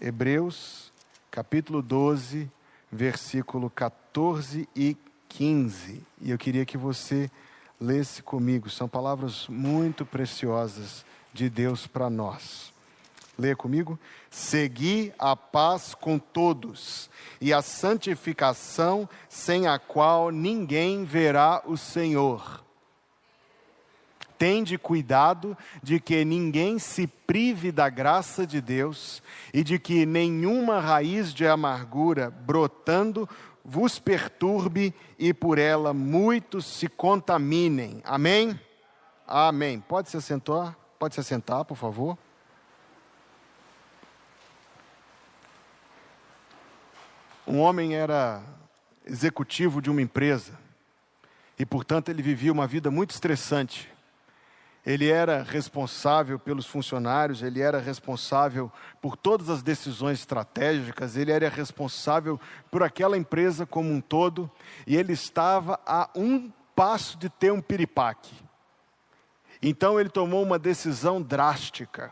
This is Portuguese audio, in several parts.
Hebreus, capítulo 12, versículo 14 e 15. E eu queria que você lesse comigo, são palavras muito preciosas de Deus para nós. Leia comigo. Segui a paz com todos e a santificação, sem a qual ninguém verá o Senhor Tende cuidado de que ninguém se prive da graça de Deus e de que nenhuma raiz de amargura brotando vos perturbe e por ela muitos se contaminem. Amém? Amém. Pode se assentar? Pode se assentar, por favor. Um homem era executivo de uma empresa e, portanto, ele vivia uma vida muito estressante ele era responsável pelos funcionários, ele era responsável por todas as decisões estratégicas, ele era responsável por aquela empresa como um todo, e ele estava a um passo de ter um piripaque. Então ele tomou uma decisão drástica,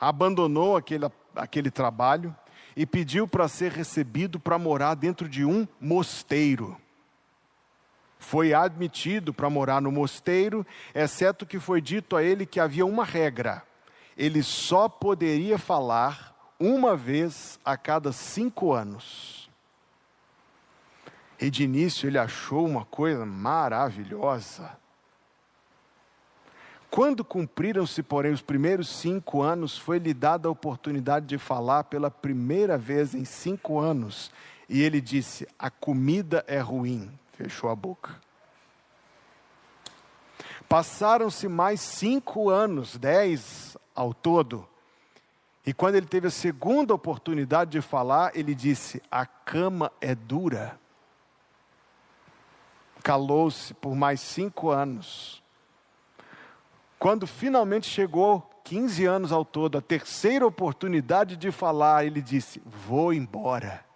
abandonou aquele, aquele trabalho e pediu para ser recebido para morar dentro de um mosteiro foi admitido para morar no mosteiro, exceto que foi dito a ele que havia uma regra: ele só poderia falar uma vez a cada cinco anos. E de início ele achou uma coisa maravilhosa. Quando cumpriram-se, porém, os primeiros cinco anos, foi-lhe dada a oportunidade de falar pela primeira vez em cinco anos. E ele disse: A comida é ruim, fechou a boca. Passaram-se mais cinco anos, dez ao todo, e quando ele teve a segunda oportunidade de falar, ele disse: A cama é dura. Calou-se por mais cinco anos. Quando finalmente chegou, 15 anos ao todo, a terceira oportunidade de falar, ele disse: Vou embora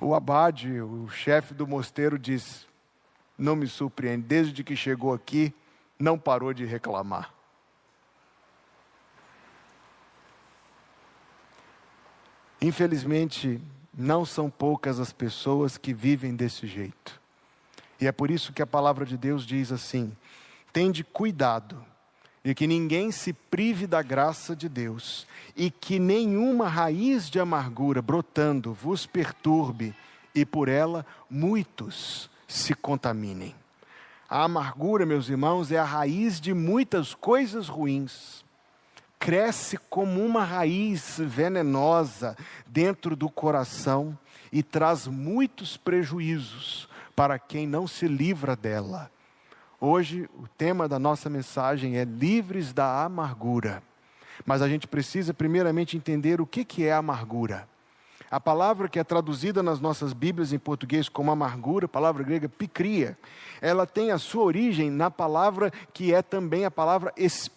o abade, o chefe do mosteiro, disse: Não me surpreende, desde que chegou aqui, não parou de reclamar. Infelizmente, não são poucas as pessoas que vivem desse jeito. E é por isso que a palavra de Deus diz assim: tende cuidado de que ninguém se prive da graça de Deus, e que nenhuma raiz de amargura brotando vos perturbe, e por ela muitos se contaminem. A amargura, meus irmãos, é a raiz de muitas coisas ruins. Cresce como uma raiz venenosa dentro do coração e traz muitos prejuízos para quem não se livra dela. Hoje, o tema da nossa mensagem é Livres da Amargura. Mas a gente precisa, primeiramente, entender o que é amargura. A palavra que é traduzida nas nossas Bíblias em português como amargura, palavra grega picria, ela tem a sua origem na palavra que é também a palavra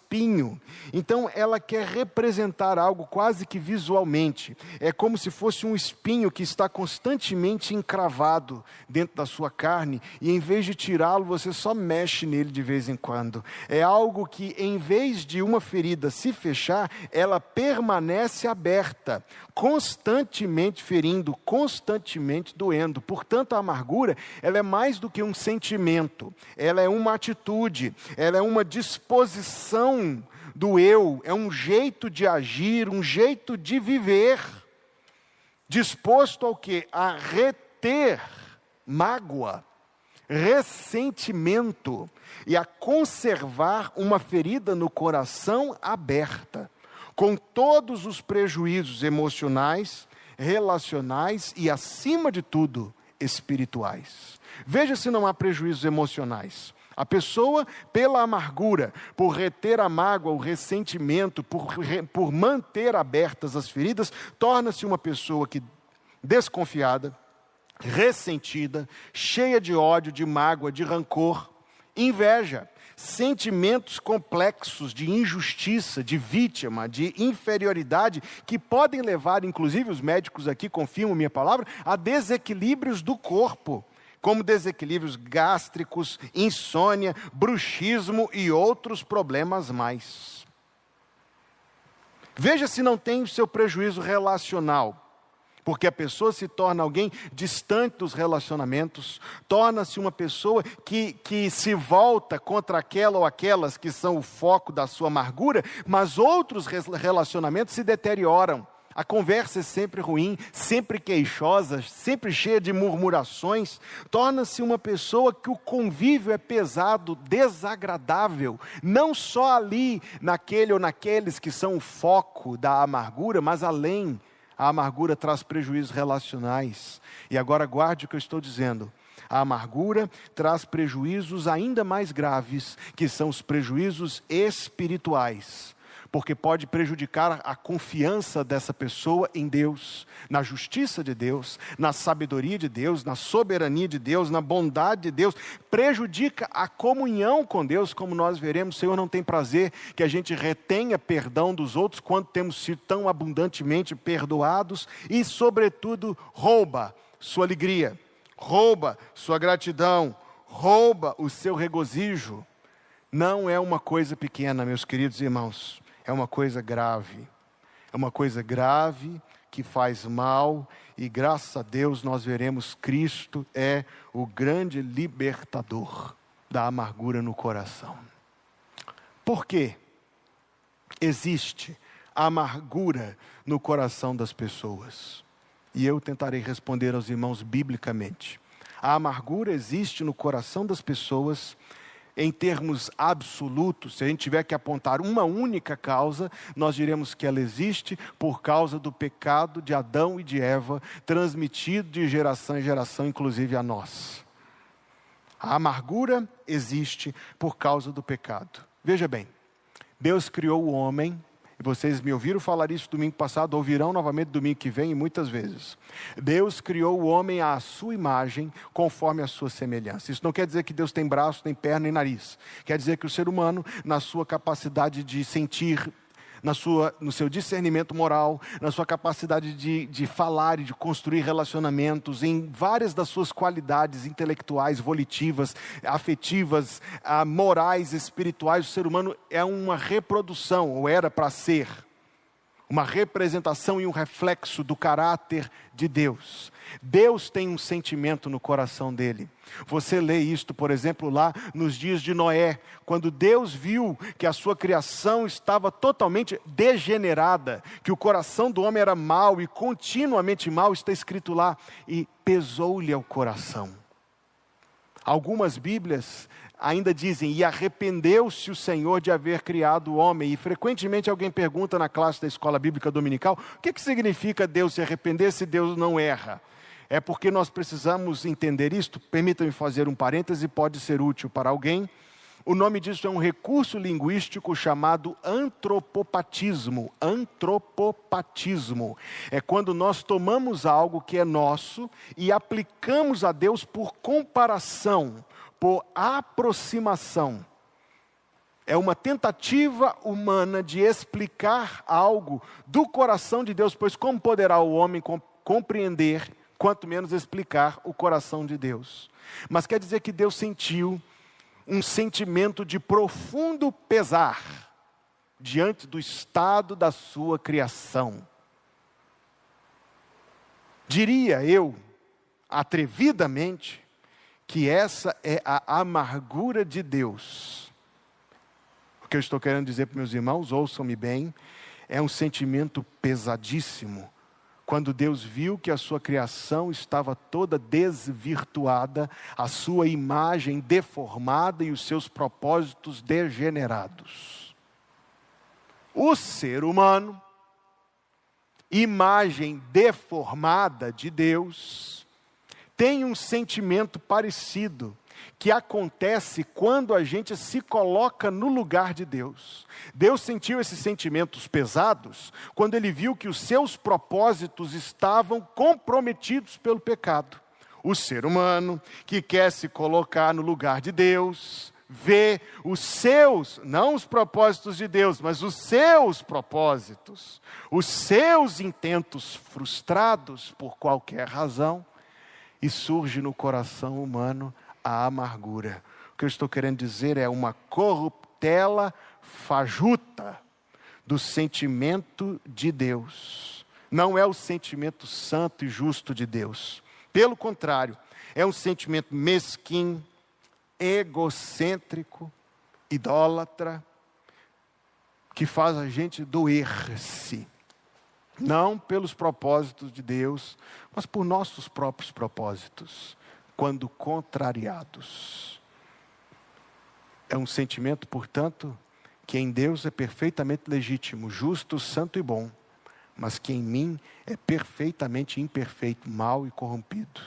espinho. Então ela quer representar algo quase que visualmente. É como se fosse um espinho que está constantemente encravado dentro da sua carne e em vez de tirá-lo, você só mexe nele de vez em quando. É algo que em vez de uma ferida se fechar, ela permanece aberta, constantemente ferindo, constantemente doendo. Portanto, a amargura, ela é mais do que um sentimento, ela é uma atitude, ela é uma disposição do eu, é um jeito de agir, um jeito de viver, disposto ao que? A reter mágoa, ressentimento e a conservar uma ferida no coração aberta com todos os prejuízos emocionais, relacionais e, acima de tudo, espirituais. Veja se não há prejuízos emocionais. A pessoa, pela amargura, por reter a mágoa, o ressentimento, por, por manter abertas as feridas, torna-se uma pessoa que desconfiada, ressentida, cheia de ódio, de mágoa, de rancor, inveja, sentimentos complexos de injustiça, de vítima, de inferioridade, que podem levar, inclusive os médicos aqui confirmam minha palavra, a desequilíbrios do corpo, como desequilíbrios gástricos, insônia, bruxismo e outros problemas mais. Veja se não tem o seu prejuízo relacional. Porque a pessoa se torna alguém distante dos relacionamentos, torna-se uma pessoa que, que se volta contra aquela ou aquelas que são o foco da sua amargura, mas outros relacionamentos se deterioram. A conversa é sempre ruim, sempre queixosa, sempre cheia de murmurações. Torna-se uma pessoa que o convívio é pesado, desagradável, não só ali, naquele ou naqueles que são o foco da amargura, mas além a amargura traz prejuízos relacionais. E agora guarde o que eu estou dizendo. A amargura traz prejuízos ainda mais graves, que são os prejuízos espirituais porque pode prejudicar a confiança dessa pessoa em Deus, na justiça de Deus, na sabedoria de Deus, na soberania de Deus, na bondade de Deus, prejudica a comunhão com Deus, como nós veremos. O Senhor não tem prazer que a gente retenha perdão dos outros quando temos sido tão abundantemente perdoados e, sobretudo, rouba sua alegria, rouba sua gratidão, rouba o seu regozijo. Não é uma coisa pequena, meus queridos irmãos é uma coisa grave. É uma coisa grave que faz mal e graças a Deus nós veremos Cristo é o grande libertador da amargura no coração. Por quê? Existe amargura no coração das pessoas. E eu tentarei responder aos irmãos biblicamente. A amargura existe no coração das pessoas em termos absolutos, se a gente tiver que apontar uma única causa, nós diremos que ela existe por causa do pecado de Adão e de Eva, transmitido de geração em geração, inclusive a nós. A amargura existe por causa do pecado. Veja bem, Deus criou o homem vocês me ouviram falar isso domingo passado, ouvirão novamente domingo que vem e muitas vezes. Deus criou o homem à sua imagem, conforme a sua semelhança. Isso não quer dizer que Deus tem braço, nem perna, nem nariz. Quer dizer que o ser humano, na sua capacidade de sentir, na sua, no seu discernimento moral, na sua capacidade de, de falar e de construir relacionamentos, em várias das suas qualidades intelectuais, volitivas, afetivas, ah, morais, espirituais. O ser humano é uma reprodução, ou era para ser uma representação e um reflexo do caráter de Deus. Deus tem um sentimento no coração dele. Você lê isto, por exemplo, lá nos dias de Noé, quando Deus viu que a sua criação estava totalmente degenerada, que o coração do homem era mau e continuamente mau, está escrito lá, e pesou-lhe ao coração. Algumas Bíblias ainda dizem, e arrependeu-se o Senhor de haver criado o homem. E frequentemente alguém pergunta na classe da escola bíblica dominical: o que, que significa Deus se arrepender se Deus não erra? É porque nós precisamos entender isto. Permita-me fazer um parêntese, pode ser útil para alguém. O nome disso é um recurso linguístico chamado antropopatismo. Antropopatismo é quando nós tomamos algo que é nosso e aplicamos a Deus por comparação por aproximação. É uma tentativa humana de explicar algo do coração de Deus, pois como poderá o homem compreender, quanto menos explicar o coração de Deus? Mas quer dizer que Deus sentiu um sentimento de profundo pesar diante do estado da sua criação. Diria eu, atrevidamente, que essa é a amargura de Deus. O que eu estou querendo dizer para meus irmãos, ouçam-me bem, é um sentimento pesadíssimo. Quando Deus viu que a sua criação estava toda desvirtuada, a sua imagem deformada e os seus propósitos degenerados. O ser humano, imagem deformada de Deus, tem um sentimento parecido que acontece quando a gente se coloca no lugar de Deus. Deus sentiu esses sentimentos pesados quando ele viu que os seus propósitos estavam comprometidos pelo pecado. O ser humano que quer se colocar no lugar de Deus, vê os seus, não os propósitos de Deus, mas os seus propósitos, os seus intentos frustrados por qualquer razão e surge no coração humano a amargura. O que eu estou querendo dizer é uma corruptela fajuta do sentimento de Deus. Não é o sentimento santo e justo de Deus. Pelo contrário, é um sentimento mesquinho, egocêntrico, idólatra, que faz a gente doer-se. Não pelos propósitos de Deus, mas por nossos próprios propósitos, quando contrariados. É um sentimento, portanto, que em Deus é perfeitamente legítimo, justo, santo e bom, mas que em mim é perfeitamente imperfeito, mau e corrompido.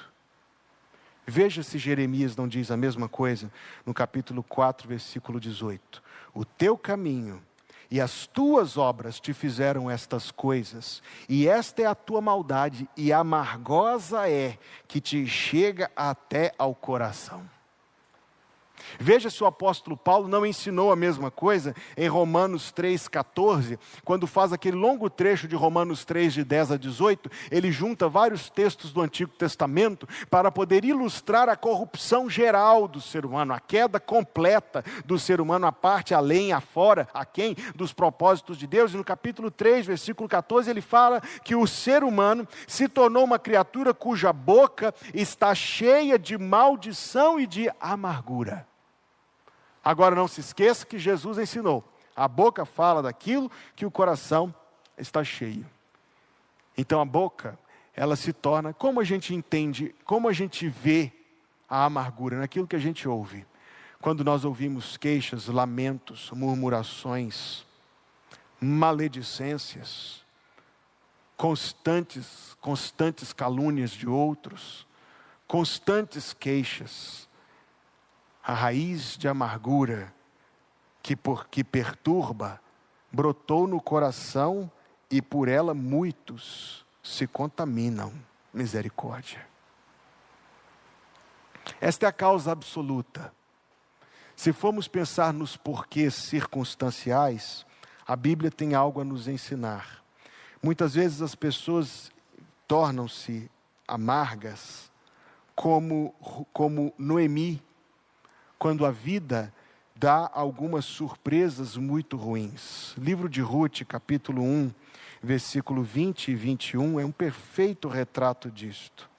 Veja se Jeremias não diz a mesma coisa no capítulo 4, versículo 18: O teu caminho e as tuas obras te fizeram estas coisas, e esta é a tua maldade, e amargosa é que te chega até ao coração. Veja se o apóstolo Paulo não ensinou a mesma coisa em Romanos 3,14, quando faz aquele longo trecho de Romanos 3, de 10 a 18, ele junta vários textos do Antigo Testamento para poder ilustrar a corrupção geral do ser humano, a queda completa do ser humano, a parte além, afora, a quem dos propósitos de Deus. E no capítulo 3, versículo 14, ele fala que o ser humano se tornou uma criatura cuja boca está cheia de maldição e de amargura. Agora não se esqueça que Jesus ensinou: a boca fala daquilo que o coração está cheio. Então a boca, ela se torna, como a gente entende, como a gente vê a amargura naquilo que a gente ouve. Quando nós ouvimos queixas, lamentos, murmurações, maledicências, constantes, constantes calúnias de outros, constantes queixas, a raiz de amargura que, por, que perturba brotou no coração e por ela muitos se contaminam. Misericórdia. Esta é a causa absoluta. Se formos pensar nos porquês circunstanciais, a Bíblia tem algo a nos ensinar. Muitas vezes as pessoas tornam-se amargas, como, como Noemi, quando a vida dá algumas surpresas muito ruins. Livro de Ruth, capítulo 1, versículo 20 e 21 é um perfeito retrato disto.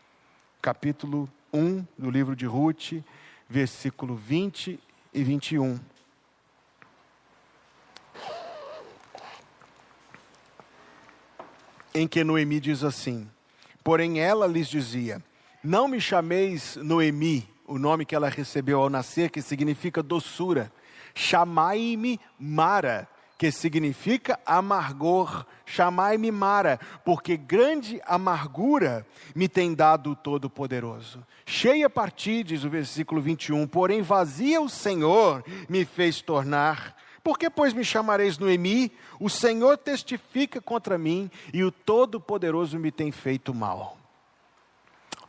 Capítulo 1 do livro de Ruth, versículo 20 e 21. Em que Noemi diz assim: Porém ela lhes dizia: Não me chameis Noemi, o nome que ela recebeu ao nascer, que significa doçura. Chamai-me Mara, que significa amargor. Chamai-me Mara, porque grande amargura me tem dado o Todo-Poderoso. Cheia partir, diz o versículo 21, porém vazia o Senhor me fez tornar. Por que, pois, me chamareis Noemi? O Senhor testifica contra mim e o Todo-Poderoso me tem feito mal.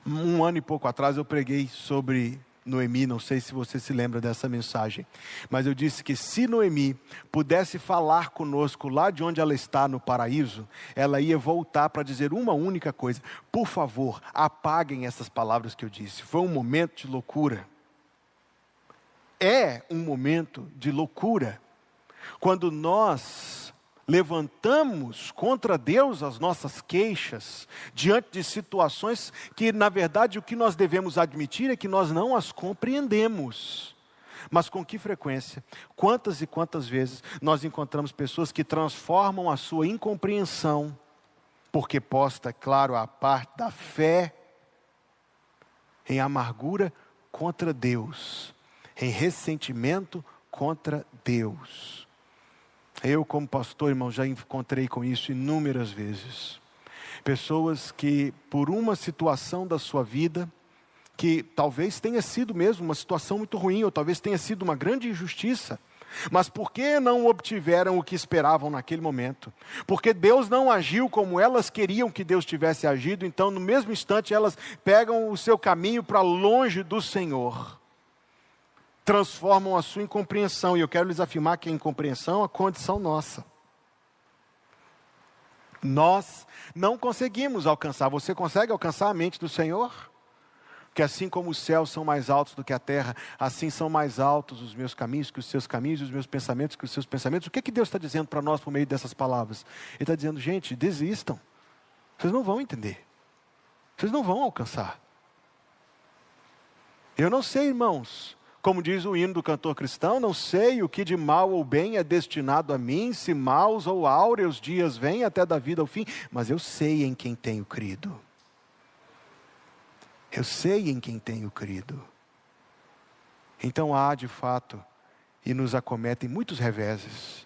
Um ano e pouco atrás eu preguei sobre Noemi, não sei se você se lembra dessa mensagem, mas eu disse que se Noemi pudesse falar conosco lá de onde ela está no paraíso, ela ia voltar para dizer uma única coisa: por favor, apaguem essas palavras que eu disse. Foi um momento de loucura. É um momento de loucura. Quando nós levantamos contra Deus as nossas queixas diante de situações que, na verdade, o que nós devemos admitir é que nós não as compreendemos. Mas com que frequência, quantas e quantas vezes nós encontramos pessoas que transformam a sua incompreensão, porque posta, claro, a parte da fé, em amargura contra Deus, em ressentimento contra Deus. Eu, como pastor, irmão, já encontrei com isso inúmeras vezes. Pessoas que, por uma situação da sua vida, que talvez tenha sido mesmo uma situação muito ruim, ou talvez tenha sido uma grande injustiça, mas porque não obtiveram o que esperavam naquele momento? Porque Deus não agiu como elas queriam que Deus tivesse agido, então no mesmo instante elas pegam o seu caminho para longe do Senhor transformam a sua incompreensão. E eu quero lhes afirmar que a incompreensão é a condição nossa. Nós não conseguimos alcançar. Você consegue alcançar a mente do Senhor? que assim como os céus são mais altos do que a terra, assim são mais altos os meus caminhos que os seus caminhos, os meus pensamentos que os seus pensamentos. O que, é que Deus está dizendo para nós por meio dessas palavras? Ele está dizendo, gente, desistam. Vocês não vão entender. Vocês não vão alcançar. Eu não sei, irmãos, como diz o hino do cantor cristão, não sei o que de mal ou bem é destinado a mim, se maus ou áureos dias vêm até da vida ao fim, mas eu sei em quem tenho crido. Eu sei em quem tenho crido. Então há, de fato, e nos acometem muitos reveses,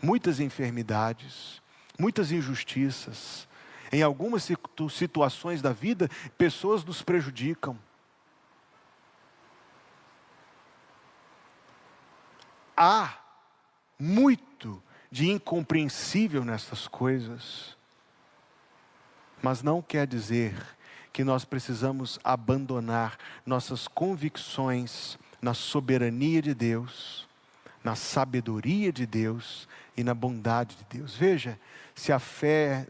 muitas enfermidades, muitas injustiças. Em algumas situações da vida, pessoas nos prejudicam. Há muito de incompreensível nessas coisas, mas não quer dizer que nós precisamos abandonar nossas convicções na soberania de Deus, na sabedoria de Deus e na bondade de Deus. Veja, se a fé,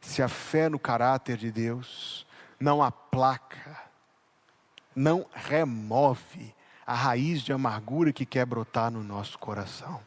se a fé no caráter de Deus não aplaca, não remove a raiz de amargura que quer brotar no nosso coração.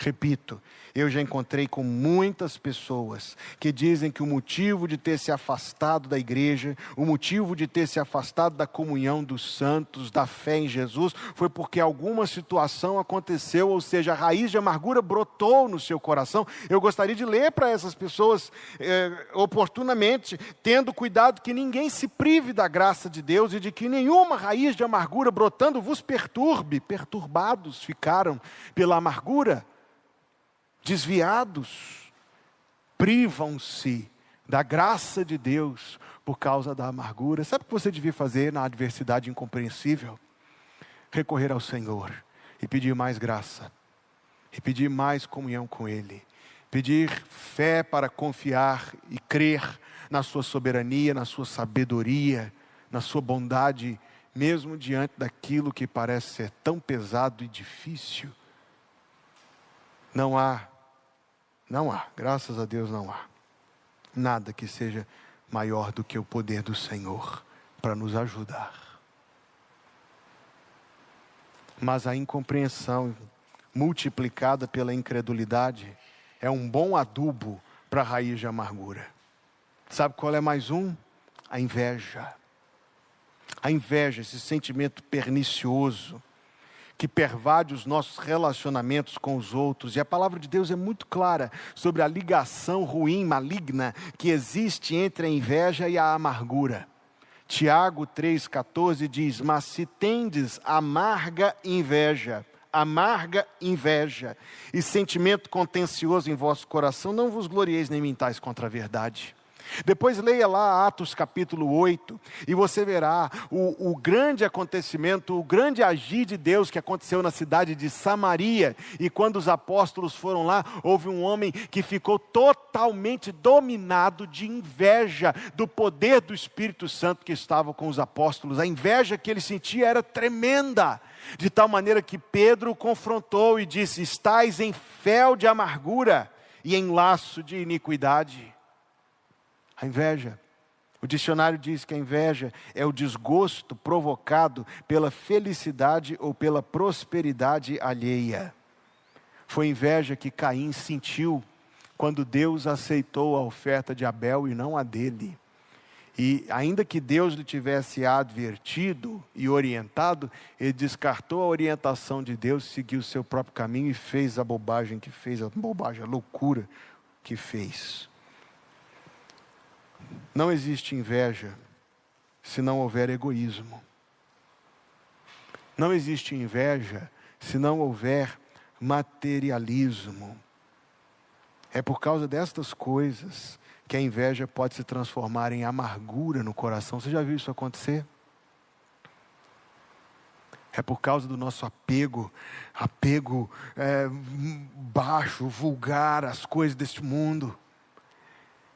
Repito, eu já encontrei com muitas pessoas que dizem que o motivo de ter se afastado da igreja, o motivo de ter se afastado da comunhão dos santos, da fé em Jesus, foi porque alguma situação aconteceu, ou seja, a raiz de amargura brotou no seu coração. Eu gostaria de ler para essas pessoas eh, oportunamente, tendo cuidado que ninguém se prive da graça de Deus e de que nenhuma raiz de amargura brotando vos perturbe. Perturbados ficaram pela amargura desviados, privam-se da graça de Deus por causa da amargura. Sabe o que você devia fazer na adversidade incompreensível? Recorrer ao Senhor e pedir mais graça, e pedir mais comunhão com Ele, pedir fé para confiar e crer na Sua soberania, na Sua sabedoria, na Sua bondade, mesmo diante daquilo que parece ser tão pesado e difícil. Não há não há, graças a Deus não há. Nada que seja maior do que o poder do Senhor para nos ajudar. Mas a incompreensão multiplicada pela incredulidade é um bom adubo para a raiz de amargura. Sabe qual é mais um? A inveja. A inveja, esse sentimento pernicioso que pervade os nossos relacionamentos com os outros. E a palavra de Deus é muito clara sobre a ligação ruim, maligna, que existe entre a inveja e a amargura. Tiago 3,14 diz: Mas se tendes amarga inveja, amarga inveja e sentimento contencioso em vosso coração, não vos glorieis nem mintais contra a verdade. Depois leia lá Atos capítulo 8 e você verá o, o, grande acontecimento, o grande agir de Deus que aconteceu na cidade de Samaria. E quando os apóstolos foram lá, houve um homem que ficou totalmente dominado de inveja do poder do Espírito Santo que estava com os apóstolos. A inveja que ele sentia era tremenda. De tal maneira que Pedro o confrontou e disse: Estais em fel de amargura e em laço de iniquidade. A inveja. O dicionário diz que a inveja é o desgosto provocado pela felicidade ou pela prosperidade alheia. Foi inveja que Caim sentiu quando Deus aceitou a oferta de Abel e não a dele. E ainda que Deus lhe tivesse advertido e orientado, ele descartou a orientação de Deus, seguiu o seu próprio caminho e fez a bobagem que fez, a bobagem, a loucura que fez. Não existe inveja se não houver egoísmo. Não existe inveja se não houver materialismo. É por causa destas coisas que a inveja pode se transformar em amargura no coração. Você já viu isso acontecer? É por causa do nosso apego, apego é, baixo, vulgar às coisas deste mundo.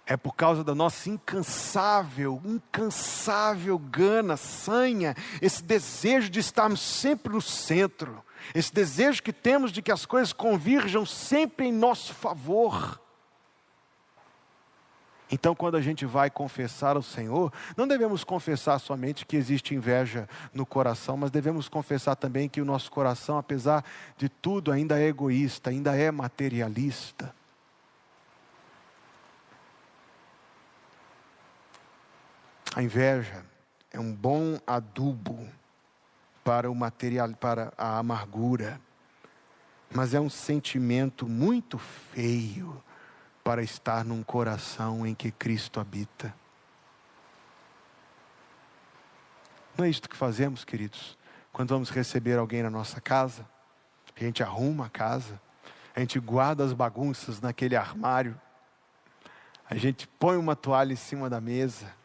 É por causa da nossa incansável, incansável gana, sanha, esse desejo de estarmos sempre no centro, esse desejo que temos de que as coisas convirjam sempre em nosso favor. Então, quando a gente vai confessar ao Senhor, não devemos confessar somente que existe inveja no coração, mas devemos confessar também que o nosso coração, apesar de tudo, ainda é egoísta, ainda é materialista. A inveja é um bom adubo para o material, para a amargura, mas é um sentimento muito feio para estar num coração em que Cristo habita. Não é isto que fazemos, queridos, quando vamos receber alguém na nossa casa? A gente arruma a casa, a gente guarda as bagunças naquele armário, a gente põe uma toalha em cima da mesa,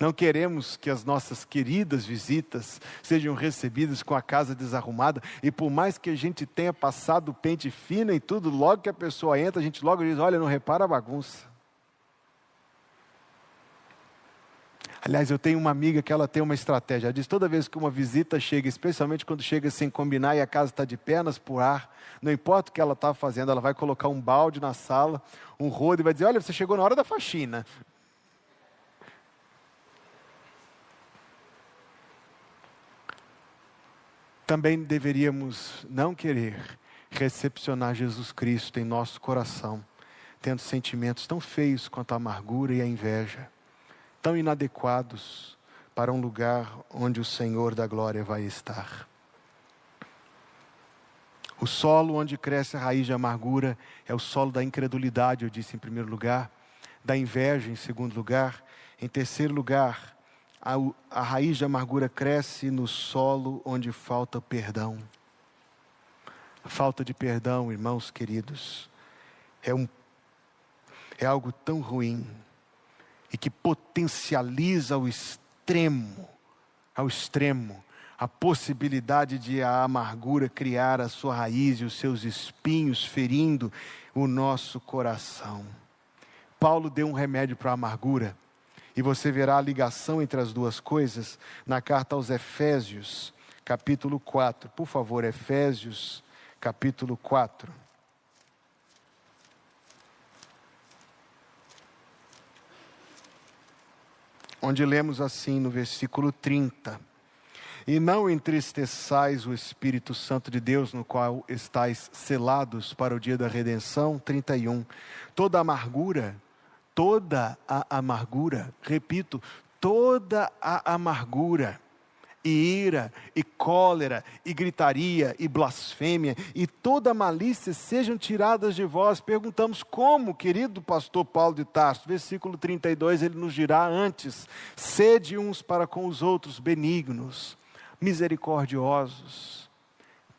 não queremos que as nossas queridas visitas sejam recebidas com a casa desarrumada, e por mais que a gente tenha passado pente fino e tudo, logo que a pessoa entra, a gente logo diz: Olha, não repara a bagunça. Aliás, eu tenho uma amiga que ela tem uma estratégia. Ela diz: toda vez que uma visita chega, especialmente quando chega sem combinar e a casa está de pernas por ar, não importa o que ela está fazendo, ela vai colocar um balde na sala, um rodo e vai dizer: Olha, você chegou na hora da faxina. Também deveríamos não querer recepcionar Jesus Cristo em nosso coração, tendo sentimentos tão feios quanto a amargura e a inveja, tão inadequados para um lugar onde o Senhor da glória vai estar. O solo onde cresce a raiz de amargura é o solo da incredulidade, eu disse em primeiro lugar, da inveja em segundo lugar, em terceiro lugar, a, a raiz de amargura cresce no solo onde falta perdão. A falta de perdão, irmãos queridos, é, um, é algo tão ruim e que potencializa ao extremo, ao extremo, a possibilidade de a amargura criar a sua raiz e os seus espinhos, ferindo o nosso coração. Paulo deu um remédio para a amargura e você verá a ligação entre as duas coisas na carta aos Efésios, capítulo 4. Por favor, Efésios, capítulo 4. Onde lemos assim no versículo 30. E não entristeçais o Espírito Santo de Deus, no qual estáis selados para o dia da redenção. 31. Toda amargura, toda a amargura, repito, toda a amargura, e ira, e cólera, e gritaria, e blasfêmia, e toda malícia sejam tiradas de vós. Perguntamos como, querido pastor Paulo de Tarso, versículo 32, ele nos dirá antes: sede uns para com os outros benignos, misericordiosos,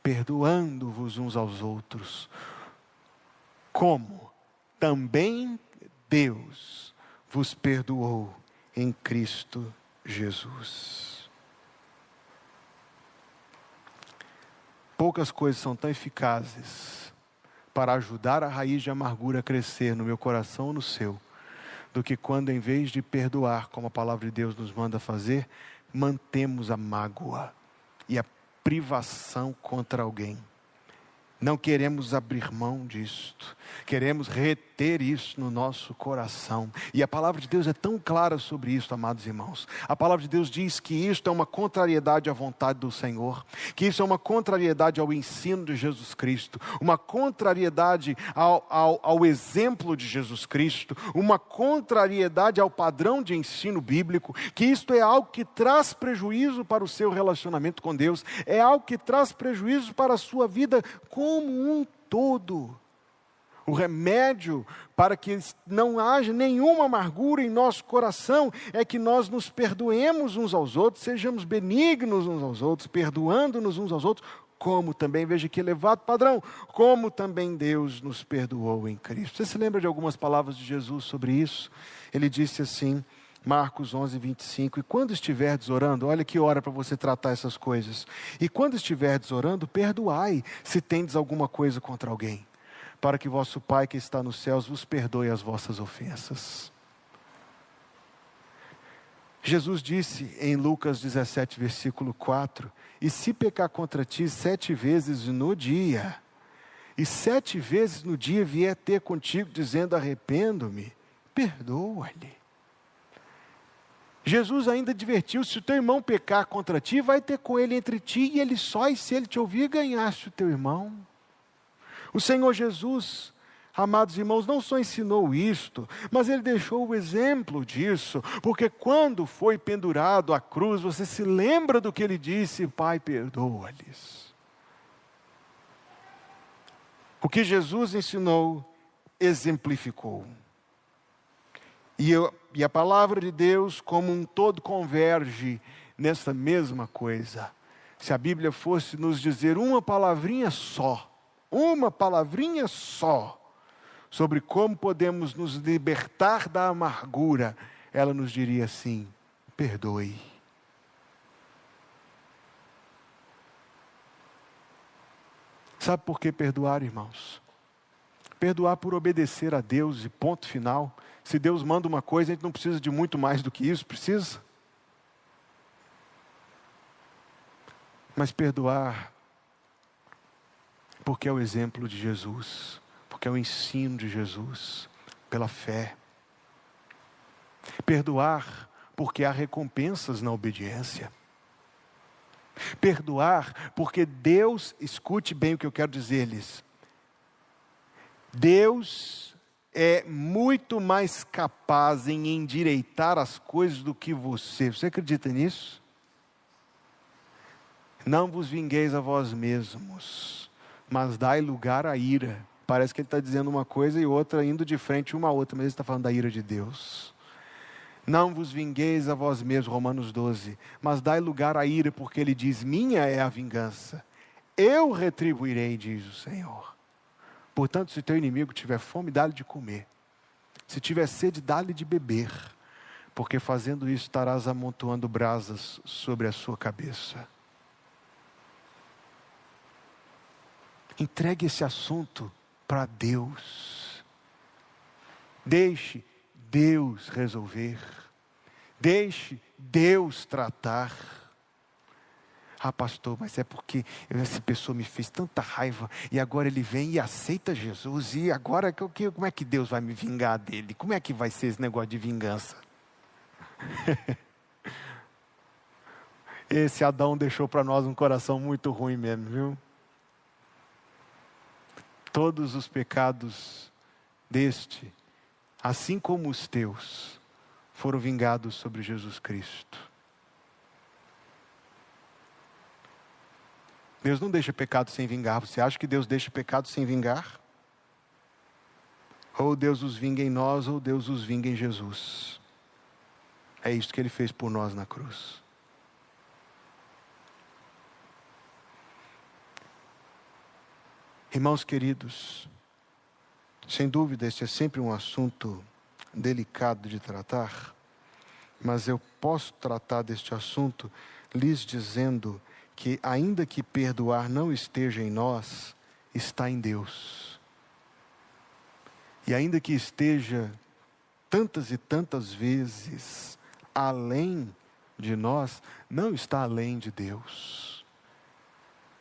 perdoando-vos uns aos outros, como também Deus vos perdoou em Cristo Jesus. Poucas coisas são tão eficazes para ajudar a raiz de amargura a crescer no meu coração ou no seu, do que quando, em vez de perdoar, como a palavra de Deus nos manda fazer, mantemos a mágoa e a privação contra alguém. Não queremos abrir mão disto, queremos reter isso no nosso coração. E a palavra de Deus é tão clara sobre isso, amados irmãos. A palavra de Deus diz que isto é uma contrariedade à vontade do Senhor, que isso é uma contrariedade ao ensino de Jesus Cristo, uma contrariedade ao, ao, ao exemplo de Jesus Cristo, uma contrariedade ao padrão de ensino bíblico, que isto é algo que traz prejuízo para o seu relacionamento com Deus, é algo que traz prejuízo para a sua vida com como um todo. O remédio para que não haja nenhuma amargura em nosso coração é que nós nos perdoemos uns aos outros, sejamos benignos uns aos outros, perdoando-nos uns aos outros, como também, veja que elevado padrão, como também Deus nos perdoou em Cristo. Você se lembra de algumas palavras de Jesus sobre isso? Ele disse assim: Marcos 11, 25. E quando estiverdes orando, olha que hora para você tratar essas coisas. E quando estiverdes orando, perdoai se tendes alguma coisa contra alguém, para que vosso Pai que está nos céus vos perdoe as vossas ofensas. Jesus disse em Lucas 17, versículo 4: E se pecar contra ti sete vezes no dia, e sete vezes no dia vier ter contigo dizendo arrependo-me, perdoa-lhe. Jesus ainda advertiu: se o teu irmão pecar contra ti, vai ter com ele entre ti e ele só, e se ele te ouvir, ganhaste o teu irmão. O Senhor Jesus, amados irmãos, não só ensinou isto, mas ele deixou o exemplo disso, porque quando foi pendurado à cruz, você se lembra do que ele disse: Pai, perdoa-lhes. O que Jesus ensinou, exemplificou. E, eu, e a palavra de Deus, como um todo, converge nessa mesma coisa. Se a Bíblia fosse nos dizer uma palavrinha só, uma palavrinha só, sobre como podemos nos libertar da amargura, ela nos diria assim: perdoe. Sabe por que perdoar, irmãos? Perdoar por obedecer a Deus e ponto final. Se Deus manda uma coisa, a gente não precisa de muito mais do que isso, precisa? Mas perdoar porque é o exemplo de Jesus, porque é o ensino de Jesus, pela fé. Perdoar porque há recompensas na obediência. Perdoar, porque Deus, escute bem o que eu quero dizer-lhes. Deus é muito mais capaz em endireitar as coisas do que você. Você acredita nisso? Não vos vingueis a vós mesmos, mas dai lugar à ira. Parece que ele está dizendo uma coisa e outra, indo de frente uma a outra, mas ele está falando da ira de Deus. Não vos vingueis a vós mesmos, Romanos 12, mas dai lugar à ira, porque ele diz: Minha é a vingança, eu retribuirei, diz o Senhor. Portanto, se teu inimigo tiver fome, dá-lhe de comer, se tiver sede, dá-lhe de beber, porque fazendo isso estarás amontoando brasas sobre a sua cabeça. Entregue esse assunto para Deus. Deixe Deus resolver. Deixe Deus tratar. Ah, pastor, mas é porque essa pessoa me fez tanta raiva e agora ele vem e aceita Jesus. E agora como é que Deus vai me vingar dele? Como é que vai ser esse negócio de vingança? esse Adão deixou para nós um coração muito ruim mesmo, viu? Todos os pecados deste, assim como os teus, foram vingados sobre Jesus Cristo. Deus não deixa pecado sem vingar. Você acha que Deus deixa pecado sem vingar? Ou Deus os vinga em nós, ou Deus os vinga em Jesus. É isso que ele fez por nós na cruz. Irmãos queridos, sem dúvida, este é sempre um assunto delicado de tratar, mas eu posso tratar deste assunto lhes dizendo que, ainda que perdoar não esteja em nós, está em Deus. E ainda que esteja tantas e tantas vezes além de nós, não está além de Deus.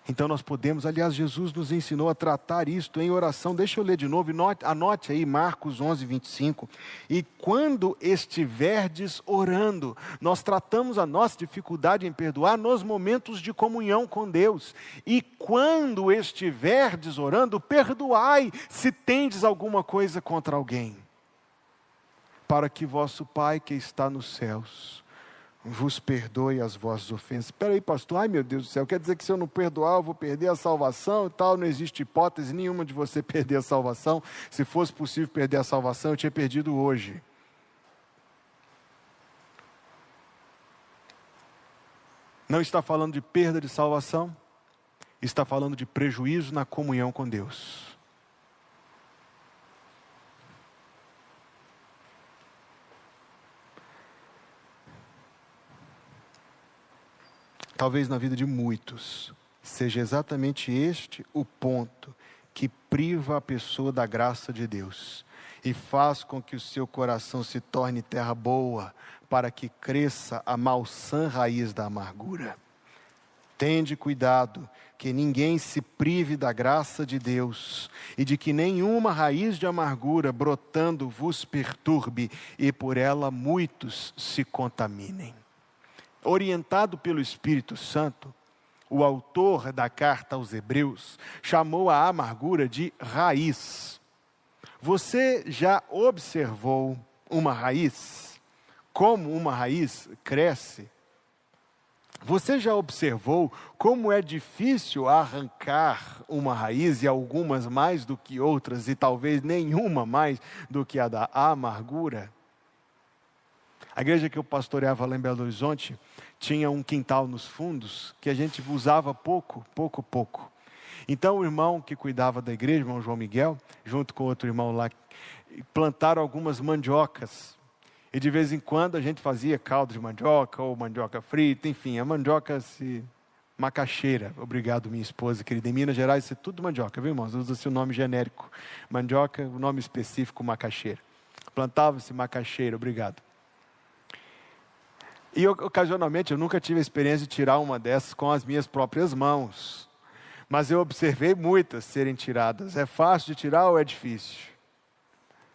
Então nós podemos, aliás, Jesus nos ensinou a tratar isto em oração. Deixa eu ler de novo, anote aí Marcos 11, 25. E quando estiverdes orando, nós tratamos a nossa dificuldade em perdoar nos momentos de comunhão com Deus. E quando estiverdes orando, perdoai se tendes alguma coisa contra alguém, para que vosso Pai que está nos céus vos perdoe as vossas ofensas. Espera aí, pastor, ai meu Deus do céu, quer dizer que se eu não perdoar, eu vou perder a salvação e tal? Não existe hipótese nenhuma de você perder a salvação. Se fosse possível perder a salvação, eu tinha perdido hoje. Não está falando de perda de salvação, está falando de prejuízo na comunhão com Deus. Talvez na vida de muitos, seja exatamente este o ponto que priva a pessoa da graça de Deus e faz com que o seu coração se torne terra boa, para que cresça a malsã raiz da amargura. Tende cuidado que ninguém se prive da graça de Deus e de que nenhuma raiz de amargura brotando vos perturbe e por ela muitos se contaminem. Orientado pelo Espírito Santo, o autor da carta aos Hebreus chamou a amargura de raiz. Você já observou uma raiz? Como uma raiz cresce? Você já observou como é difícil arrancar uma raiz, e algumas mais do que outras, e talvez nenhuma mais do que a da amargura? A igreja que eu pastoreava lá em Belo Horizonte tinha um quintal nos fundos que a gente usava pouco, pouco, pouco. Então o irmão que cuidava da igreja, o irmão João Miguel, junto com outro irmão lá, plantaram algumas mandiocas e de vez em quando a gente fazia caldo de mandioca ou mandioca frita, enfim, a mandioca se macaxeira. Obrigado, minha esposa querida. Em Minas Gerais isso é tudo mandioca, viu, irmãos? Usa-se o nome genérico. Mandioca, o nome específico, macaxeira. Plantava-se macaxeira, obrigado. E ocasionalmente eu nunca tive a experiência de tirar uma dessas com as minhas próprias mãos. Mas eu observei muitas serem tiradas. É fácil de tirar ou é difícil?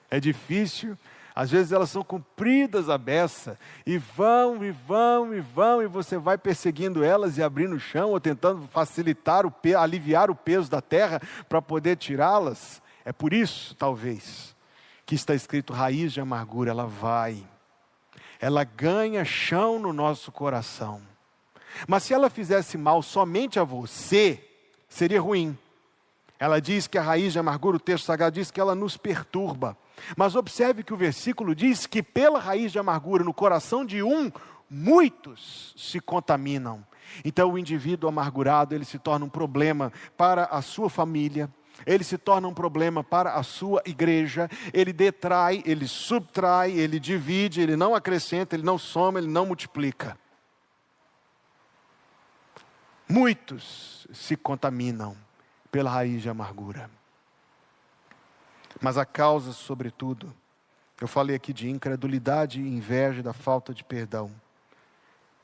É difícil às vezes elas são compridas a beça, e vão, e vão, e vão, e você vai perseguindo elas e abrindo o chão, ou tentando facilitar, o aliviar o peso da terra para poder tirá-las. É por isso, talvez, que está escrito raiz de amargura, ela vai, ela ganha chão no nosso coração. Mas se ela fizesse mal somente a você, seria ruim. Ela diz que a raiz de amargura, o texto sagrado diz que ela nos perturba. Mas observe que o versículo diz que pela raiz de amargura no coração de um, muitos se contaminam. Então o indivíduo amargurado, ele se torna um problema para a sua família, ele se torna um problema para a sua igreja, ele detrai, ele subtrai, ele divide, ele não acrescenta, ele não soma, ele não multiplica. Muitos se contaminam pela raiz de amargura. Mas a causa, sobretudo, eu falei aqui de incredulidade e inveja da falta de perdão.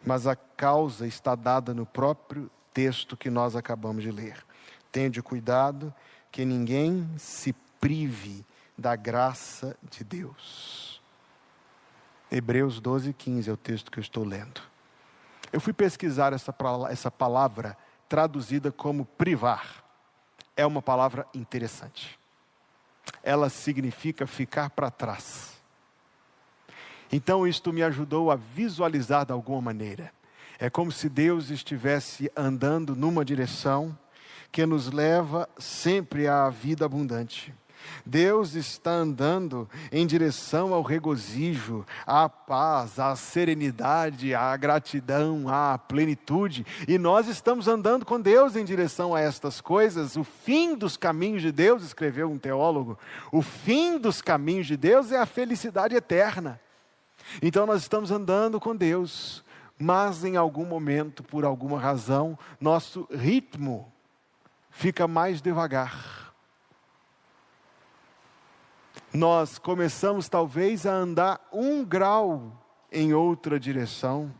Mas a causa está dada no próprio texto que nós acabamos de ler. Tende cuidado que ninguém se prive da graça de Deus. Hebreus 12, 15 é o texto que eu estou lendo. Eu fui pesquisar essa, essa palavra traduzida como privar. É uma palavra interessante ela significa ficar para trás. Então, isto me ajudou a visualizar de alguma maneira. É como se Deus estivesse andando numa direção que nos leva sempre à vida abundante. Deus está andando em direção ao regozijo, à paz, à serenidade, à gratidão, à plenitude, e nós estamos andando com Deus em direção a estas coisas. O fim dos caminhos de Deus, escreveu um teólogo, o fim dos caminhos de Deus é a felicidade eterna. Então nós estamos andando com Deus, mas em algum momento, por alguma razão, nosso ritmo fica mais devagar nós começamos talvez a andar um grau em outra direção,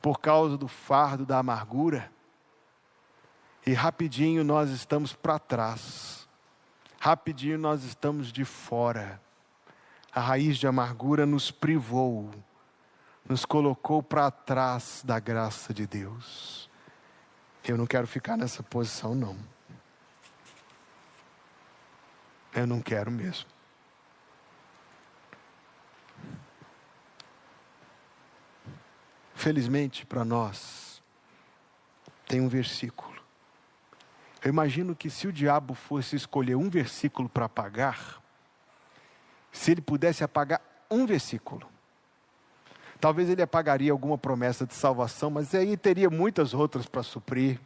por causa do fardo da amargura, e rapidinho nós estamos para trás, rapidinho nós estamos de fora. A raiz de amargura nos privou, nos colocou para trás da graça de Deus. Eu não quero ficar nessa posição, não. Eu não quero mesmo. Felizmente para nós, tem um versículo. Eu imagino que se o diabo fosse escolher um versículo para apagar, se ele pudesse apagar um versículo, talvez ele apagaria alguma promessa de salvação, mas aí teria muitas outras para suprir.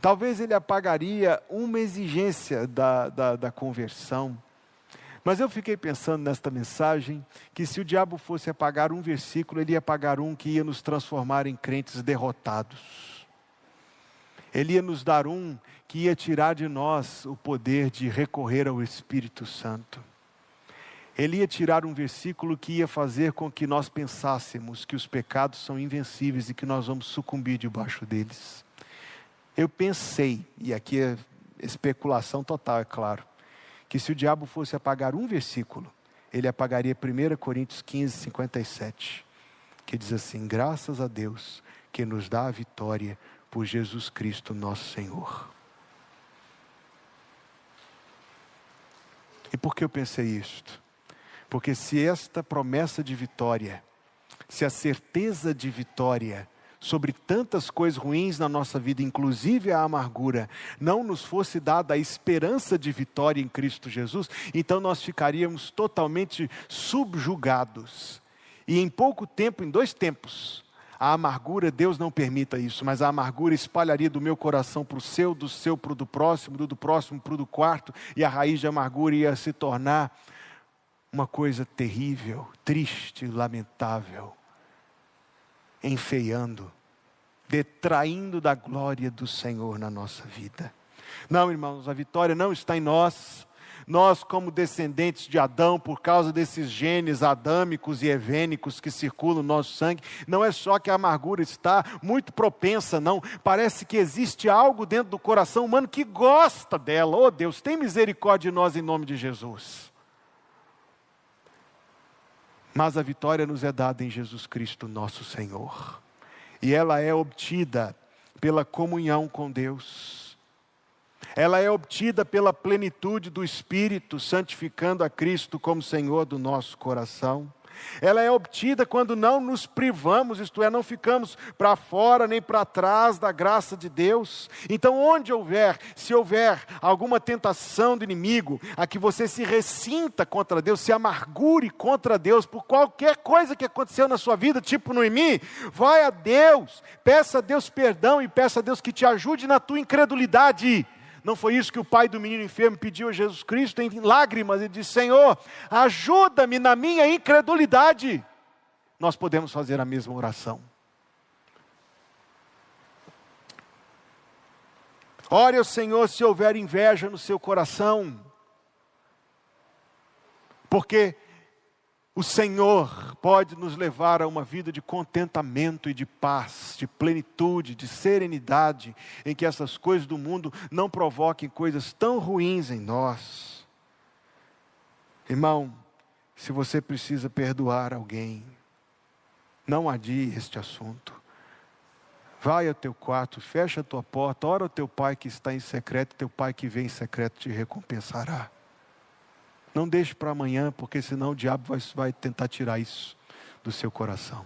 Talvez ele apagaria uma exigência da, da, da conversão. Mas eu fiquei pensando nesta mensagem que se o diabo fosse apagar um versículo, ele ia apagar um que ia nos transformar em crentes derrotados. Ele ia nos dar um que ia tirar de nós o poder de recorrer ao Espírito Santo. ele ia tirar um versículo que ia fazer com que nós pensássemos que os pecados são invencíveis e que nós vamos sucumbir debaixo deles. Eu pensei, e aqui é especulação total, é claro, que se o diabo fosse apagar um versículo, ele apagaria 1 Coríntios 15, 57, que diz assim: Graças a Deus que nos dá a vitória por Jesus Cristo, nosso Senhor. E por que eu pensei isto? Porque se esta promessa de vitória, se a certeza de vitória sobre tantas coisas ruins na nossa vida, inclusive a amargura, não nos fosse dada a esperança de vitória em Cristo Jesus, então nós ficaríamos totalmente subjugados. E em pouco tempo, em dois tempos, a amargura, Deus não permita isso, mas a amargura espalharia do meu coração para o seu, do seu para o do próximo, do do próximo para o do quarto, e a raiz de amargura ia se tornar uma coisa terrível, triste, lamentável, enfeiando, detraindo da glória do Senhor na nossa vida. Não, irmãos, a vitória não está em nós. Nós, como descendentes de Adão, por causa desses genes adâmicos e evênicos que circulam no nosso sangue, não é só que a amargura está muito propensa, não. Parece que existe algo dentro do coração humano que gosta dela. Oh Deus, tem misericórdia de nós em nome de Jesus. Mas a vitória nos é dada em Jesus Cristo, nosso Senhor. E ela é obtida pela comunhão com Deus. Ela é obtida pela plenitude do Espírito, santificando a Cristo como Senhor do nosso coração. Ela é obtida quando não nos privamos, isto é, não ficamos para fora nem para trás da graça de Deus. Então, onde houver, se houver alguma tentação do inimigo, a que você se ressinta contra Deus, se amargure contra Deus por qualquer coisa que aconteceu na sua vida, tipo Noemi, vai a Deus, peça a Deus perdão e peça a Deus que te ajude na tua incredulidade. Não foi isso que o pai do menino enfermo pediu a Jesus Cristo em lágrimas e disse: Senhor, ajuda-me na minha incredulidade. Nós podemos fazer a mesma oração. Ore ao Senhor se houver inveja no seu coração, porque o Senhor pode nos levar a uma vida de contentamento e de paz, de plenitude, de serenidade, em que essas coisas do mundo não provoquem coisas tão ruins em nós. Irmão, se você precisa perdoar alguém, não adie este assunto. Vai ao teu quarto, fecha a tua porta, ora ao teu pai que está em secreto, teu pai que vem em secreto te recompensará. Não deixe para amanhã, porque senão o diabo vai, vai tentar tirar isso do seu coração.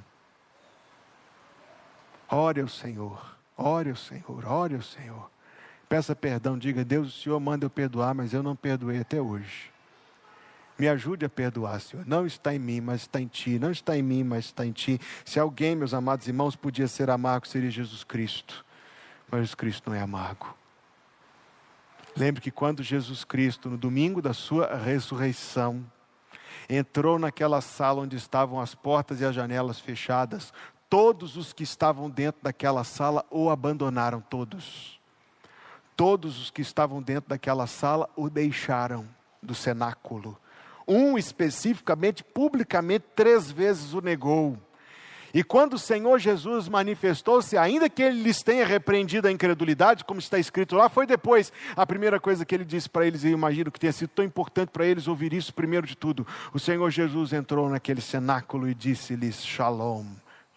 Ore ao Senhor, ore ao Senhor, ore ao Senhor. Peça perdão, diga: Deus, o Senhor manda eu perdoar, mas eu não perdoei até hoje. Me ajude a perdoar, Senhor. Não está em mim, mas está em Ti. Não está em mim, mas está em Ti. Se alguém, meus amados irmãos, podia ser amargo, seria Jesus Cristo. Mas Jesus Cristo não é amargo. Lembre que quando Jesus Cristo, no domingo da sua ressurreição, entrou naquela sala onde estavam as portas e as janelas fechadas, todos os que estavam dentro daquela sala o abandonaram, todos. Todos os que estavam dentro daquela sala o deixaram do cenáculo. Um especificamente, publicamente, três vezes o negou. E quando o Senhor Jesus manifestou-se, ainda que ele lhes tenha repreendido a incredulidade, como está escrito lá, foi depois a primeira coisa que ele disse para eles, e eu imagino que tenha sido tão importante para eles ouvir isso primeiro de tudo. O Senhor Jesus entrou naquele cenáculo e disse-lhes: Shalom,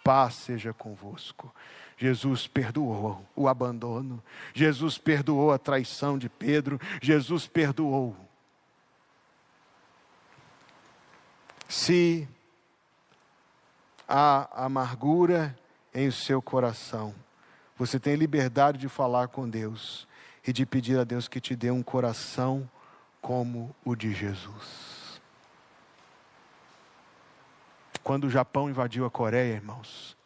paz seja convosco. Jesus perdoou o abandono, Jesus perdoou a traição de Pedro, Jesus perdoou. Se há amargura em seu coração, você tem liberdade de falar com Deus e de pedir a Deus que te dê um coração como o de Jesus. Quando o Japão invadiu a Coreia, irmãos,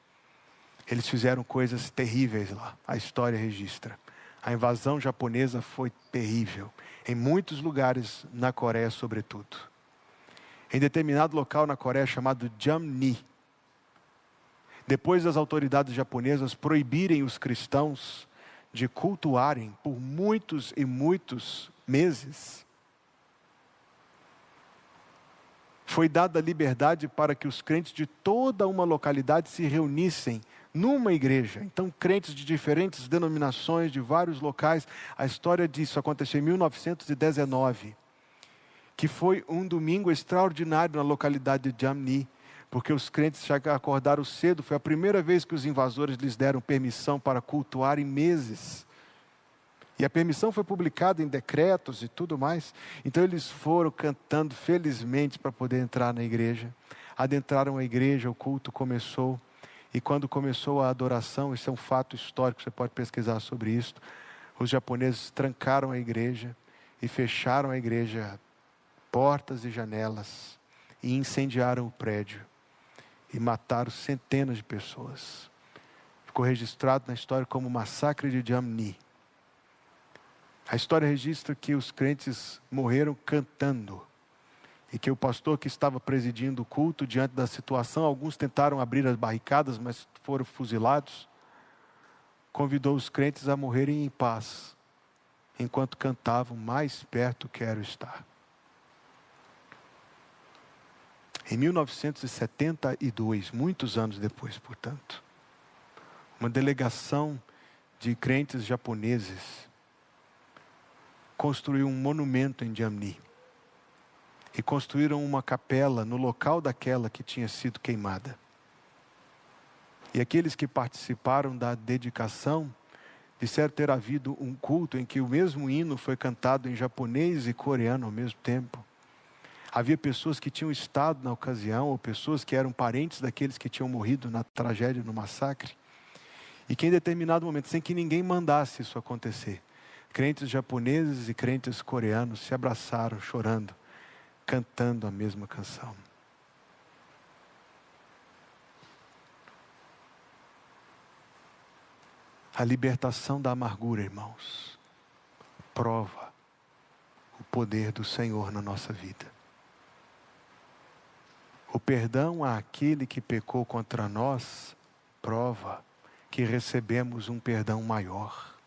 eles fizeram coisas terríveis lá, a história registra. A invasão japonesa foi terrível, em muitos lugares na Coreia, sobretudo. Em determinado local na Coreia chamado Jamni, depois das autoridades japonesas proibirem os cristãos de cultuarem por muitos e muitos meses, foi dada liberdade para que os crentes de toda uma localidade se reunissem numa igreja. Então, crentes de diferentes denominações, de vários locais. A história disso aconteceu em 1919, que foi um domingo extraordinário na localidade de Jamni, porque os crentes acordaram cedo. Foi a primeira vez que os invasores lhes deram permissão para cultuar em meses. E a permissão foi publicada em decretos e tudo mais. Então eles foram cantando felizmente para poder entrar na igreja. Adentraram a igreja, o culto começou. E quando começou a adoração, isso é um fato histórico, você pode pesquisar sobre isso. Os japoneses trancaram a igreja e fecharam a igreja, portas e janelas, e incendiaram o prédio e mataram centenas de pessoas. Ficou registrado na história como o massacre de Jamni. A história registra que os crentes morreram cantando e que o pastor que estava presidindo o culto diante da situação, alguns tentaram abrir as barricadas, mas foram fuzilados, convidou os crentes a morrerem em paz, enquanto cantavam mais perto quero estar. Em 1972, muitos anos depois, portanto, uma delegação de crentes japoneses construiu um monumento em Jamni e construíram uma capela no local daquela que tinha sido queimada. E aqueles que participaram da dedicação disseram ter havido um culto em que o mesmo hino foi cantado em japonês e coreano ao mesmo tempo. Havia pessoas que tinham estado na ocasião, ou pessoas que eram parentes daqueles que tinham morrido na tragédia, no massacre. E que em determinado momento, sem que ninguém mandasse isso acontecer, crentes japoneses e crentes coreanos se abraçaram chorando cantando a mesma canção. A libertação da amargura, irmãos, prova o poder do Senhor na nossa vida. O perdão àquele que pecou contra nós prova que recebemos um perdão maior.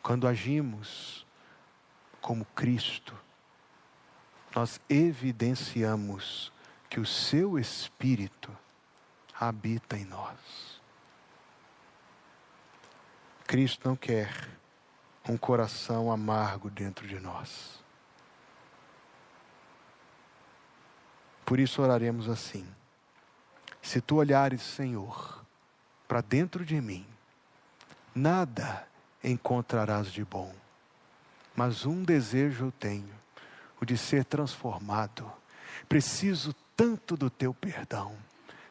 Quando agimos como Cristo, nós evidenciamos que o seu Espírito habita em nós. Cristo não quer um coração amargo dentro de nós. Por isso oraremos assim: Se tu olhares, Senhor, para dentro de mim, nada encontrarás de bom mas um desejo eu tenho, o de ser transformado. Preciso tanto do teu perdão.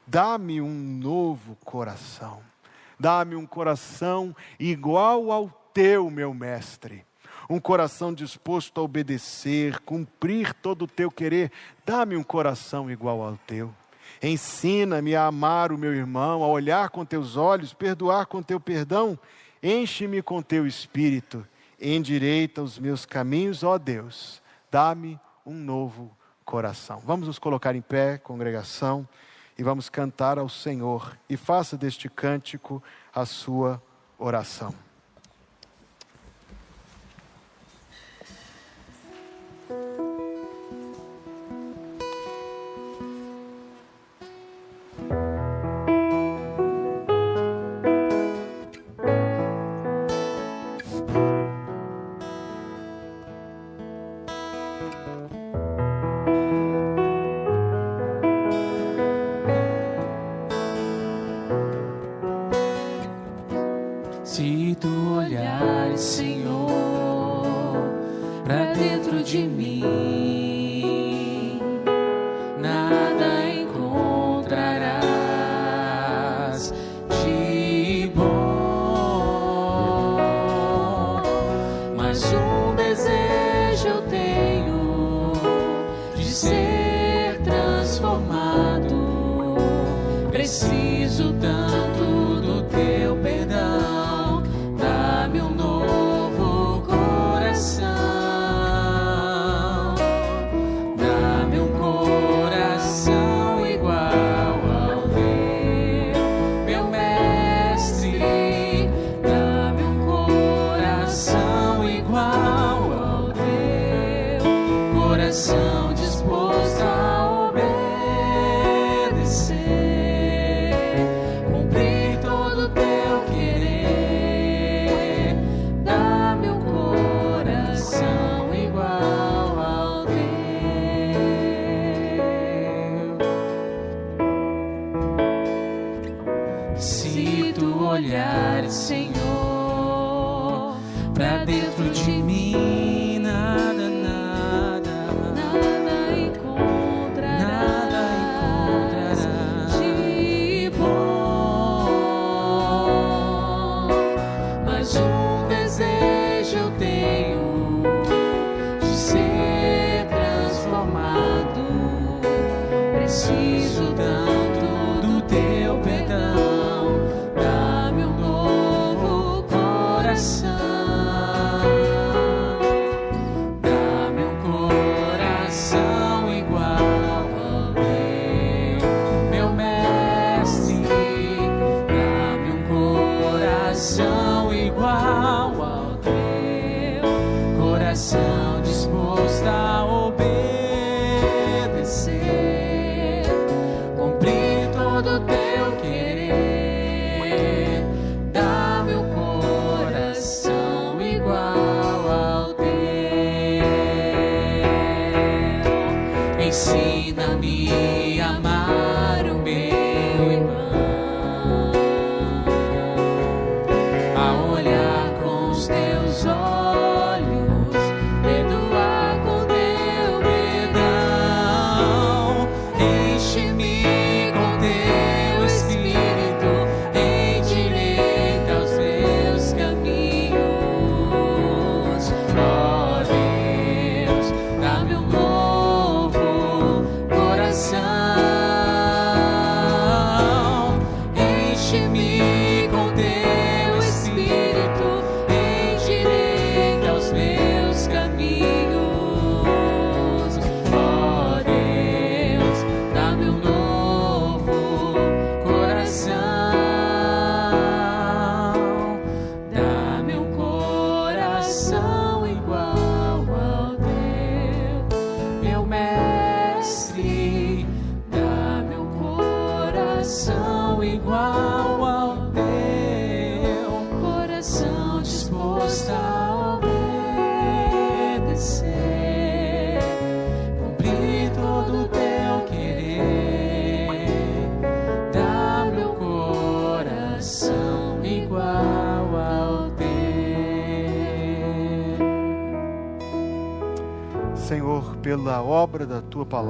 Dá-me um novo coração. Dá-me um coração igual ao teu, meu mestre. Um coração disposto a obedecer, cumprir todo o teu querer. Dá-me um coração igual ao teu. Ensina-me a amar o meu irmão, a olhar com teus olhos, perdoar com teu perdão. Enche-me com teu espírito endireita os meus caminhos, ó Deus, dá-me um novo coração. Vamos nos colocar em pé, congregação, e vamos cantar ao Senhor, e faça deste cântico a sua oração.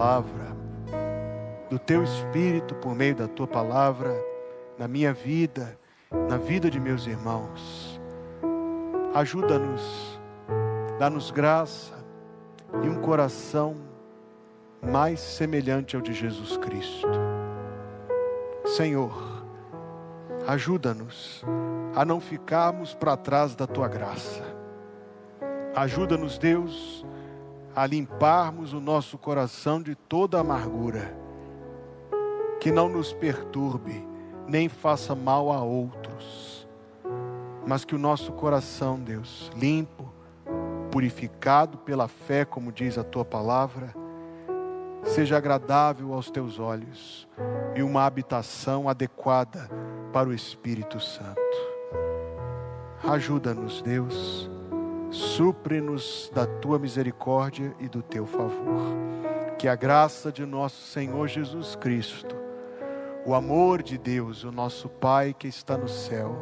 Palavra, do teu espírito por meio da tua palavra, na minha vida, na vida de meus irmãos. Ajuda-nos, dá-nos graça e um coração mais semelhante ao de Jesus Cristo. Senhor, ajuda-nos a não ficarmos para trás da tua graça. Ajuda-nos, Deus, a limparmos o nosso coração de toda amargura, que não nos perturbe, nem faça mal a outros, mas que o nosso coração, Deus, limpo, purificado pela fé, como diz a tua palavra, seja agradável aos teus olhos e uma habitação adequada para o Espírito Santo. Ajuda-nos, Deus supre-nos da tua misericórdia e do teu favor. Que a graça de nosso Senhor Jesus Cristo, o amor de Deus, o nosso Pai que está no céu,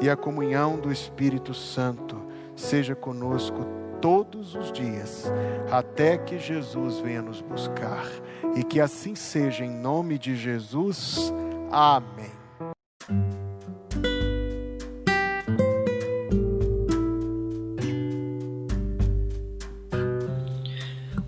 e a comunhão do Espírito Santo seja conosco todos os dias, até que Jesus venha nos buscar. E que assim seja, em nome de Jesus. Amém.